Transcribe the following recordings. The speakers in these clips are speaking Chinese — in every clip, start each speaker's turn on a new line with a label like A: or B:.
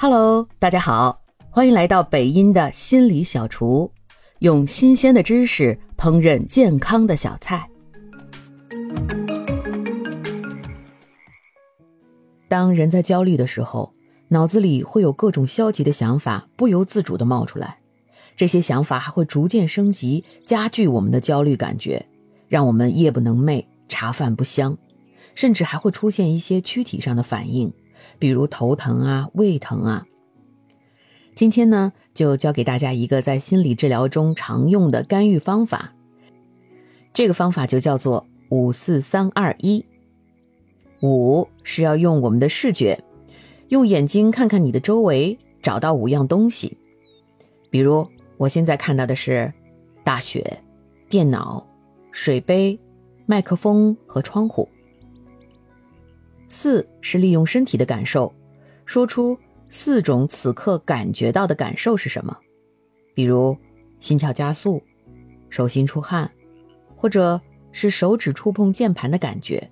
A: Hello，大家好，欢迎来到北音的心理小厨，用新鲜的知识烹饪健康的小菜。当人在焦虑的时候，脑子里会有各种消极的想法不由自主的冒出来，这些想法还会逐渐升级，加剧我们的焦虑感觉，让我们夜不能寐，茶饭不香，甚至还会出现一些躯体上的反应。比如头疼啊、胃疼啊。今天呢，就教给大家一个在心理治疗中常用的干预方法。这个方法就叫做“五四三二一”。五是要用我们的视觉，用眼睛看看你的周围，找到五样东西。比如我现在看到的是大雪、电脑、水杯、麦克风和窗户。四是利用身体的感受，说出四种此刻感觉到的感受是什么，比如心跳加速、手心出汗，或者是手指触碰键盘的感觉，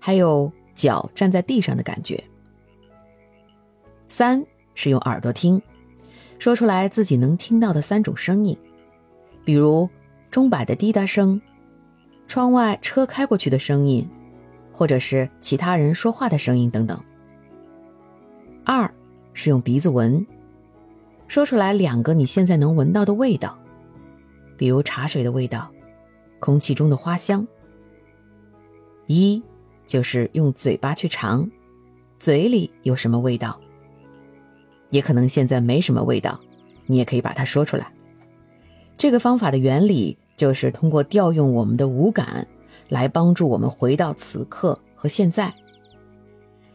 A: 还有脚站在地上的感觉。三是用耳朵听，说出来自己能听到的三种声音，比如钟摆的滴答声，窗外车开过去的声音。或者是其他人说话的声音等等。二是用鼻子闻，说出来两个你现在能闻到的味道，比如茶水的味道，空气中的花香。一就是用嘴巴去尝，嘴里有什么味道，也可能现在没什么味道，你也可以把它说出来。这个方法的原理就是通过调用我们的五感。来帮助我们回到此刻和现在。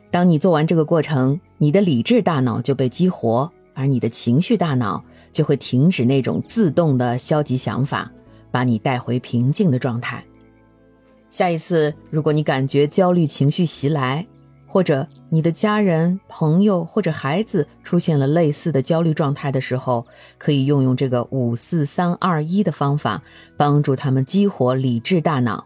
A: 当你做完这个过程，你的理智大脑就被激活，而你的情绪大脑就会停止那种自动的消极想法，把你带回平静的状态。下一次，如果你感觉焦虑情绪袭来，或者你的家人、朋友或者孩子出现了类似的焦虑状态的时候，可以用用这个五四三二一的方法，帮助他们激活理智大脑。